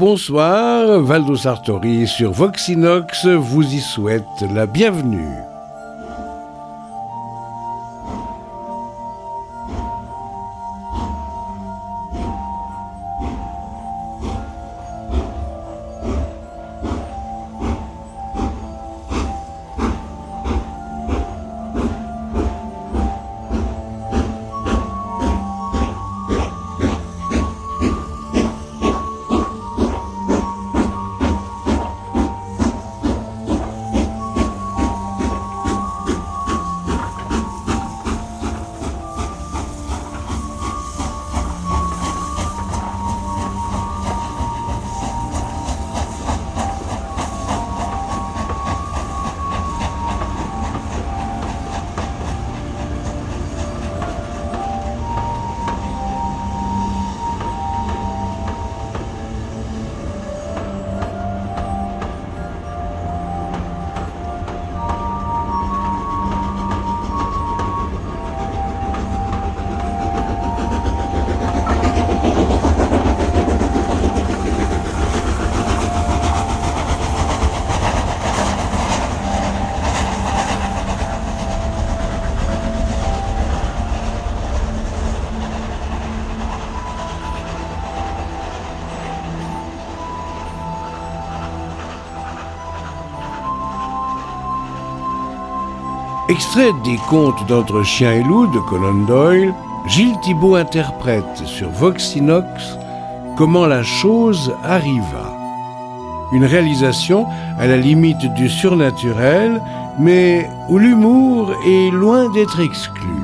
Bonsoir, Valdo Sartori sur Voxinox vous y souhaite la bienvenue. Extrait des contes d'entre chien et loup de Conan Doyle, Gilles Thibault interprète sur Voxinox comment la chose arriva. Une réalisation à la limite du surnaturel, mais où l'humour est loin d'être exclu.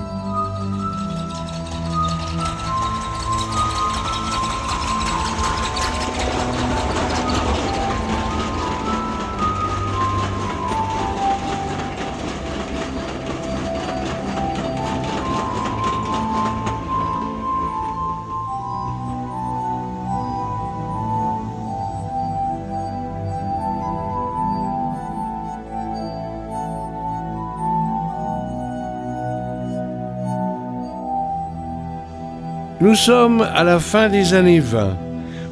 Nous sommes à la fin des années 20,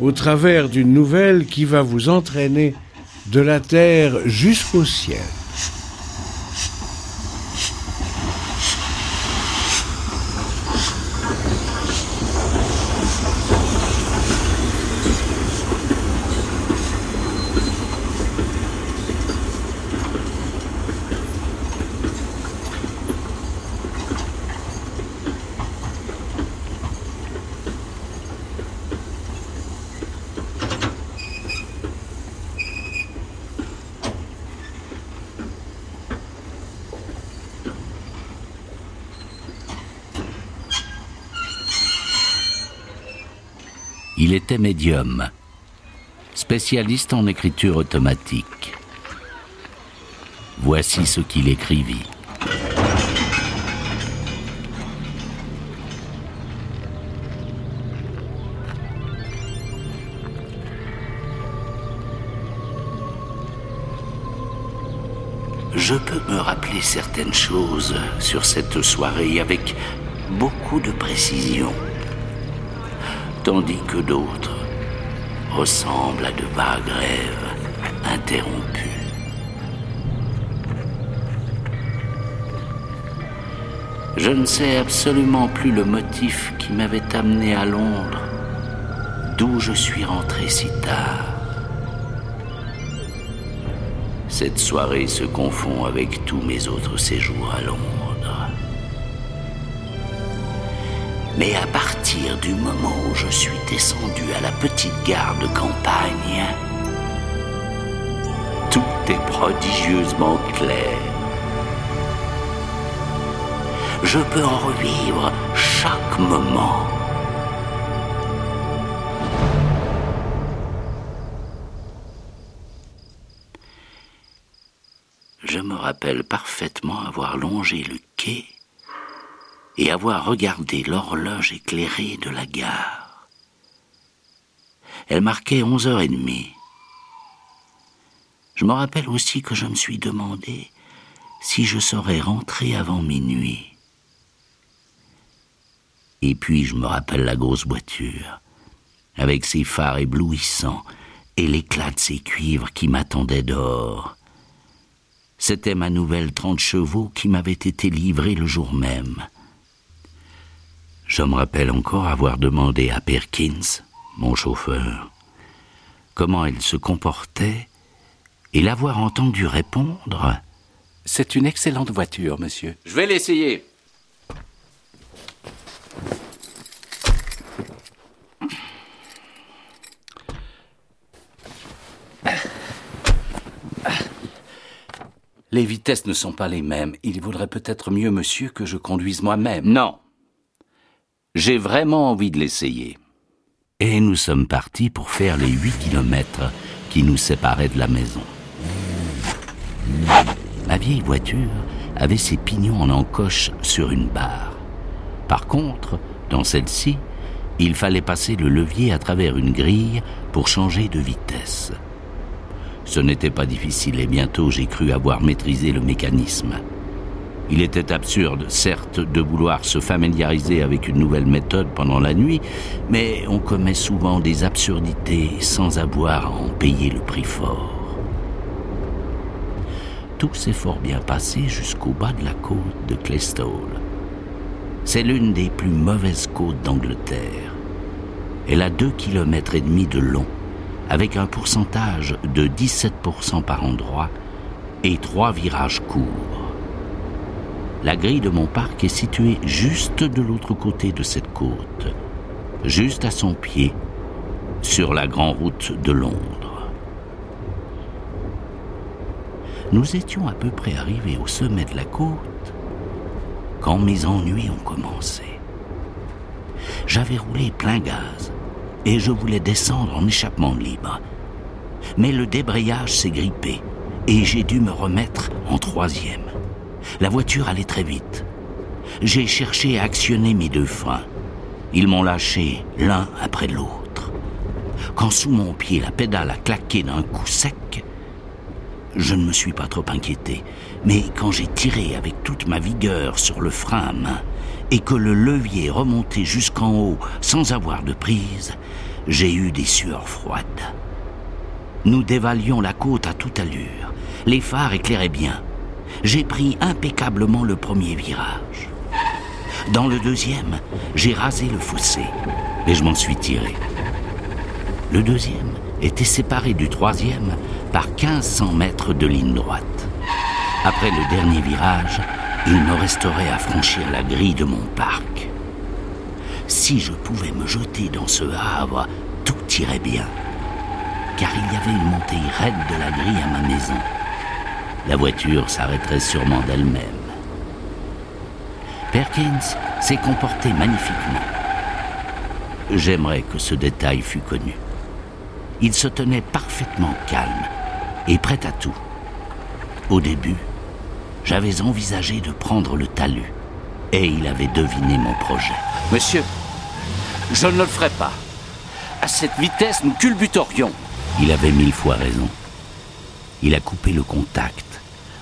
au travers d'une nouvelle qui va vous entraîner de la terre jusqu'au ciel. Il était médium, spécialiste en écriture automatique. Voici ce qu'il écrivit. Je peux me rappeler certaines choses sur cette soirée avec beaucoup de précision tandis que d'autres ressemblent à de vagues rêves interrompus. Je ne sais absolument plus le motif qui m'avait amené à Londres, d'où je suis rentré si tard. Cette soirée se confond avec tous mes autres séjours à Londres. Mais à partir du moment où je suis descendu à la petite gare de campagne, tout est prodigieusement clair. Je peux en revivre chaque moment. Je me rappelle parfaitement avoir longé le quai et avoir regardé l'horloge éclairée de la gare. Elle marquait onze heures et demie. Je me rappelle aussi que je me suis demandé si je saurais rentrer avant minuit. Et puis je me rappelle la grosse voiture, avec ses phares éblouissants et l'éclat de ses cuivres qui m'attendaient dehors. C'était ma nouvelle trente chevaux qui m'avait été livrée le jour même. Je me rappelle encore avoir demandé à Perkins, mon chauffeur, comment elle se comportait et l'avoir entendu répondre C'est une excellente voiture, monsieur. Je vais l'essayer. Les vitesses ne sont pas les mêmes. Il vaudrait peut-être mieux, monsieur, que je conduise moi-même. Non. J'ai vraiment envie de l'essayer. Et nous sommes partis pour faire les huit kilomètres qui nous séparaient de la maison. Ma vieille voiture avait ses pignons en encoche sur une barre. Par contre, dans celle-ci, il fallait passer le levier à travers une grille pour changer de vitesse. Ce n'était pas difficile et bientôt j'ai cru avoir maîtrisé le mécanisme. Il était absurde, certes, de vouloir se familiariser avec une nouvelle méthode pendant la nuit, mais on commet souvent des absurdités sans avoir à en payer le prix fort. Tout s'est fort bien passé jusqu'au bas de la côte de Claystone. C'est l'une des plus mauvaises côtes d'Angleterre. Elle a deux kilomètres et demi de long avec un pourcentage de 17% par endroit et trois virages courts. La grille de mon parc est située juste de l'autre côté de cette côte, juste à son pied, sur la grande route de Londres. Nous étions à peu près arrivés au sommet de la côte quand mes ennuis ont commencé. J'avais roulé plein gaz et je voulais descendre en échappement libre. Mais le débrayage s'est grippé et j'ai dû me remettre en troisième. La voiture allait très vite. J'ai cherché à actionner mes deux freins. Ils m'ont lâché l'un après l'autre. Quand sous mon pied la pédale a claqué d'un coup sec, je ne me suis pas trop inquiété, mais quand j'ai tiré avec toute ma vigueur sur le frein à main, et que le levier remontait jusqu'en haut sans avoir de prise, j'ai eu des sueurs froides. Nous dévalions la côte à toute allure. Les phares éclairaient bien. J'ai pris impeccablement le premier virage. Dans le deuxième, j'ai rasé le fossé, et je m'en suis tiré. Le deuxième était séparé du troisième par 1500 mètres de ligne droite. Après le dernier virage, il me resterait à franchir la grille de mon parc. Si je pouvais me jeter dans ce havre, tout irait bien. Car il y avait une montée raide de la grille à ma maison. La voiture s'arrêterait sûrement d'elle-même. Perkins s'est comporté magnifiquement. J'aimerais que ce détail fût connu. Il se tenait parfaitement calme et prêt à tout. Au début, j'avais envisagé de prendre le talus. Et il avait deviné mon projet. Monsieur, je ne le ferai pas. À cette vitesse, nous culbuterions. Il avait mille fois raison. Il a coupé le contact.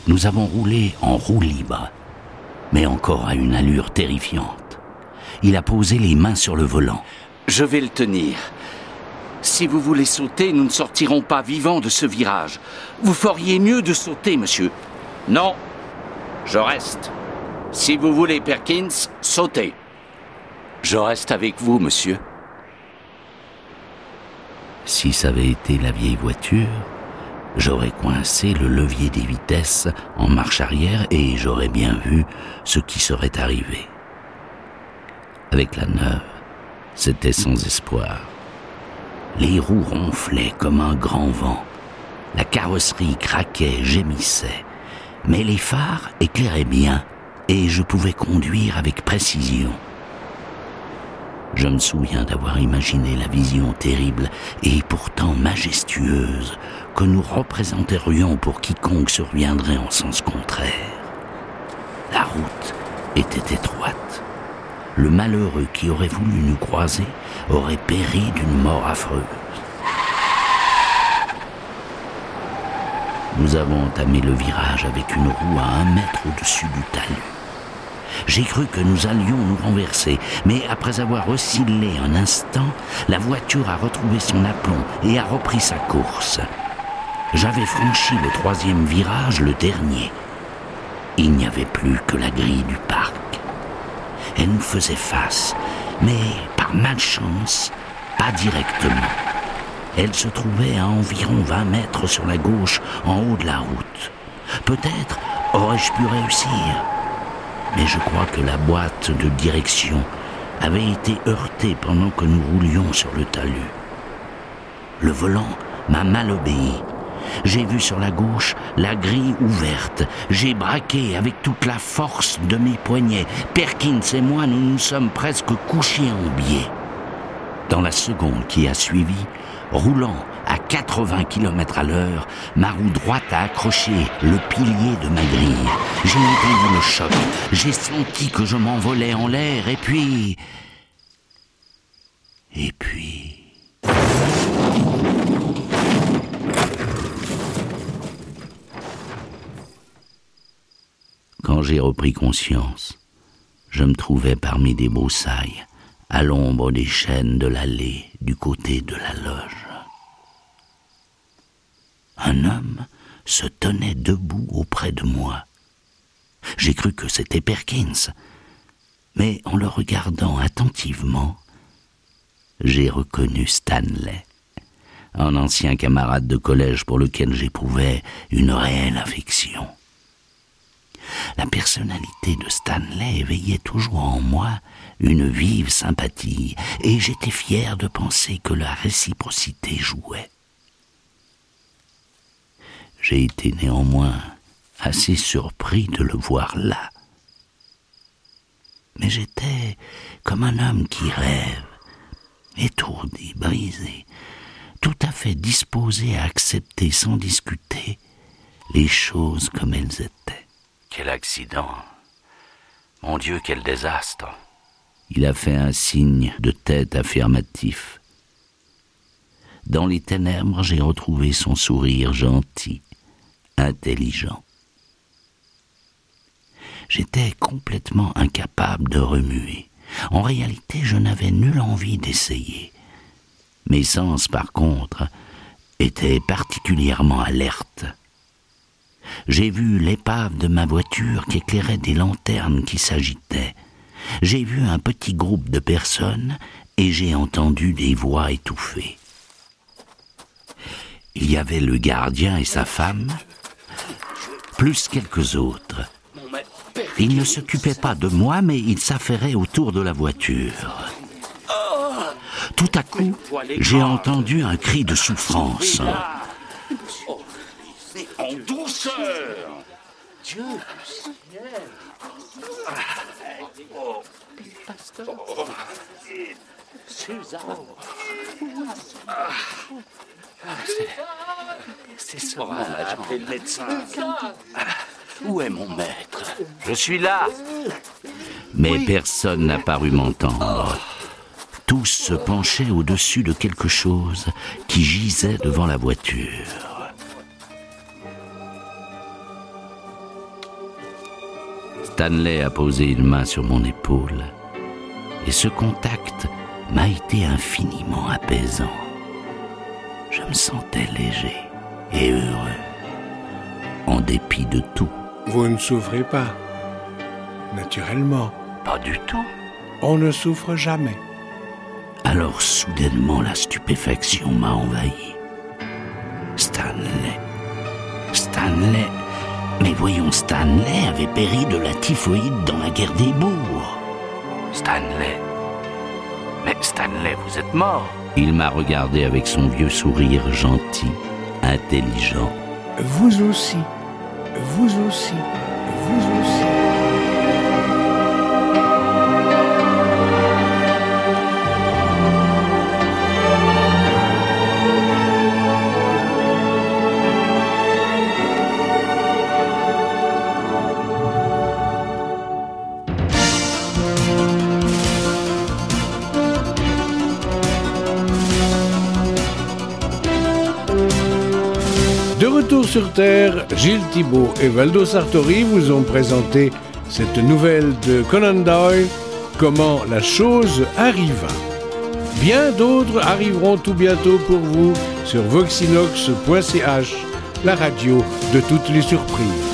Nous avons roulé en roue libre, mais encore à une allure terrifiante. Il a posé les mains sur le volant. Je vais le tenir. Si vous voulez sauter, nous ne sortirons pas vivants de ce virage. Vous feriez mieux de sauter, monsieur. Non, je reste. Si vous voulez, Perkins, sautez. Je reste avec vous, monsieur. Si ça avait été la vieille voiture, j'aurais coincé le levier des vitesses en marche arrière et j'aurais bien vu ce qui serait arrivé. Avec la neuve, c'était sans espoir. Les roues ronflaient comme un grand vent. La carrosserie craquait, gémissait mais les phares éclairaient bien et je pouvais conduire avec précision. Je me souviens d'avoir imaginé la vision terrible et pourtant majestueuse que nous représenterions pour quiconque surviendrait en sens contraire. La route était étroite. Le malheureux qui aurait voulu nous croiser aurait péri d'une mort affreuse. Nous avons entamé le virage avec une roue à un mètre au-dessus du talus. J'ai cru que nous allions nous renverser, mais après avoir oscillé un instant, la voiture a retrouvé son aplomb et a repris sa course. J'avais franchi le troisième virage, le dernier. Il n'y avait plus que la grille du parc. Elle nous faisait face, mais par malchance, pas directement. Elle se trouvait à environ 20 mètres sur la gauche, en haut de la route. Peut-être aurais-je pu réussir, mais je crois que la boîte de direction avait été heurtée pendant que nous roulions sur le talus. Le volant m'a mal obéi. J'ai vu sur la gauche la grille ouverte. J'ai braqué avec toute la force de mes poignets. Perkins et moi, nous nous sommes presque couchés en biais. Dans la seconde qui a suivi, roulant à 80 km à l'heure, ma roue droite a accroché le pilier de ma grille. J'ai entendu le choc, j'ai senti que je m'envolais en l'air, et puis... Et puis... Quand j'ai repris conscience, je me trouvais parmi des broussailles, à l'ombre des chênes de l'allée du côté de la loge. Un homme se tenait debout auprès de moi. J'ai cru que c'était Perkins, mais en le regardant attentivement, j'ai reconnu Stanley, un ancien camarade de collège pour lequel j'éprouvais une réelle affection. La personnalité de Stanley éveillait toujours en moi une vive sympathie, et j'étais fier de penser que la réciprocité jouait. J'ai été néanmoins assez surpris de le voir là. Mais j'étais comme un homme qui rêve, étourdi, brisé, tout à fait disposé à accepter sans discuter les choses comme elles étaient. Quel accident. Mon Dieu, quel désastre. Il a fait un signe de tête affirmatif. Dans les ténèbres, j'ai retrouvé son sourire gentil, intelligent. J'étais complètement incapable de remuer. En réalité, je n'avais nulle envie d'essayer. Mes sens, par contre, étaient particulièrement alertes j'ai vu l'épave de ma voiture qui éclairait des lanternes qui s'agitaient. J'ai vu un petit groupe de personnes et j'ai entendu des voix étouffées. Il y avait le gardien et sa femme, plus quelques autres. Ils ne s'occupaient pas de moi, mais ils s'affairaient autour de la voiture. Tout à coup, j'ai entendu un cri de souffrance en douceur. Dieu. Suzanne. C'est le médecin. Où est mon maître Je suis là. Mais personne n'a paru m'entendre. Tous se penchaient au-dessus de quelque chose qui gisait devant la voiture. Stanley a posé une main sur mon épaule, et ce contact m'a été infiniment apaisant. Je me sentais léger et heureux, en dépit de tout. Vous ne souffrez pas, naturellement. Pas du tout. On ne souffre jamais. Alors soudainement la stupéfaction m'a envahi. Stanley. Stanley mais voyons, Stanley avait péri de la typhoïde dans la guerre des bourgs. Stanley. Mais Stanley, vous êtes mort. Il m'a regardé avec son vieux sourire gentil, intelligent. Vous aussi, vous aussi, vous aussi. Sur Terre, Gilles Thibault et Valdo Sartori vous ont présenté cette nouvelle de Conan Doyle, Comment la chose arriva. Bien d'autres arriveront tout bientôt pour vous sur voxinox.ch, la radio de toutes les surprises.